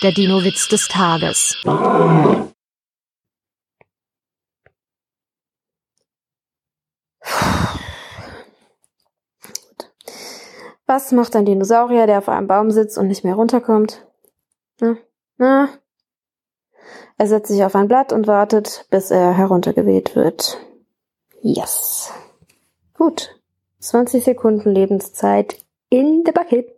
Der Dino-Witz des Tages. Was macht ein Dinosaurier, der auf einem Baum sitzt und nicht mehr runterkommt? Na, na? Er setzt sich auf ein Blatt und wartet, bis er heruntergeweht wird. Yes. Gut. 20 Sekunden Lebenszeit in the bucket.